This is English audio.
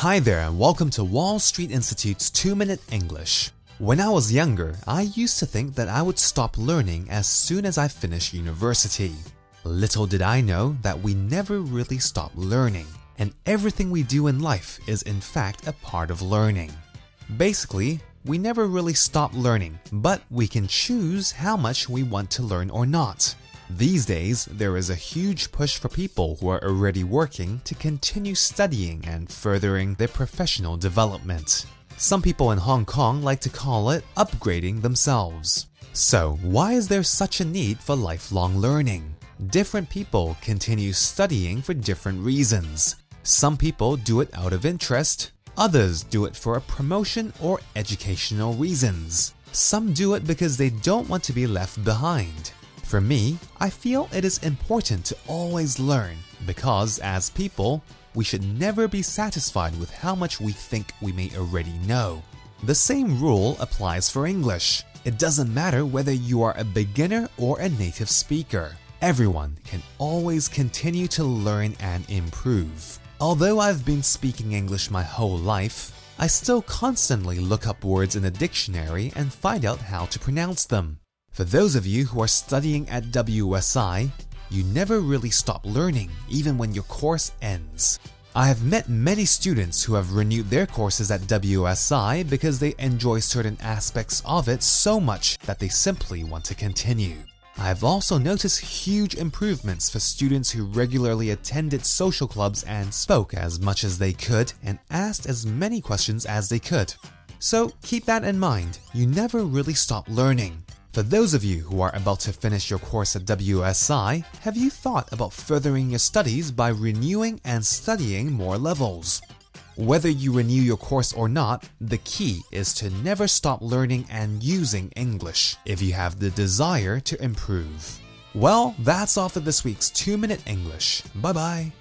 Hi there, and welcome to Wall Street Institute's 2 Minute English. When I was younger, I used to think that I would stop learning as soon as I finished university. Little did I know that we never really stop learning, and everything we do in life is in fact a part of learning. Basically, we never really stop learning, but we can choose how much we want to learn or not. These days, there is a huge push for people who are already working to continue studying and furthering their professional development. Some people in Hong Kong like to call it upgrading themselves. So, why is there such a need for lifelong learning? Different people continue studying for different reasons. Some people do it out of interest, others do it for a promotion or educational reasons. Some do it because they don't want to be left behind. For me, I feel it is important to always learn because, as people, we should never be satisfied with how much we think we may already know. The same rule applies for English. It doesn't matter whether you are a beginner or a native speaker. Everyone can always continue to learn and improve. Although I've been speaking English my whole life, I still constantly look up words in a dictionary and find out how to pronounce them. For those of you who are studying at WSI, you never really stop learning even when your course ends. I have met many students who have renewed their courses at WSI because they enjoy certain aspects of it so much that they simply want to continue. I have also noticed huge improvements for students who regularly attended social clubs and spoke as much as they could and asked as many questions as they could. So keep that in mind, you never really stop learning. For those of you who are about to finish your course at WSI, have you thought about furthering your studies by renewing and studying more levels? Whether you renew your course or not, the key is to never stop learning and using English if you have the desire to improve. Well, that's all for this week's 2 Minute English. Bye bye.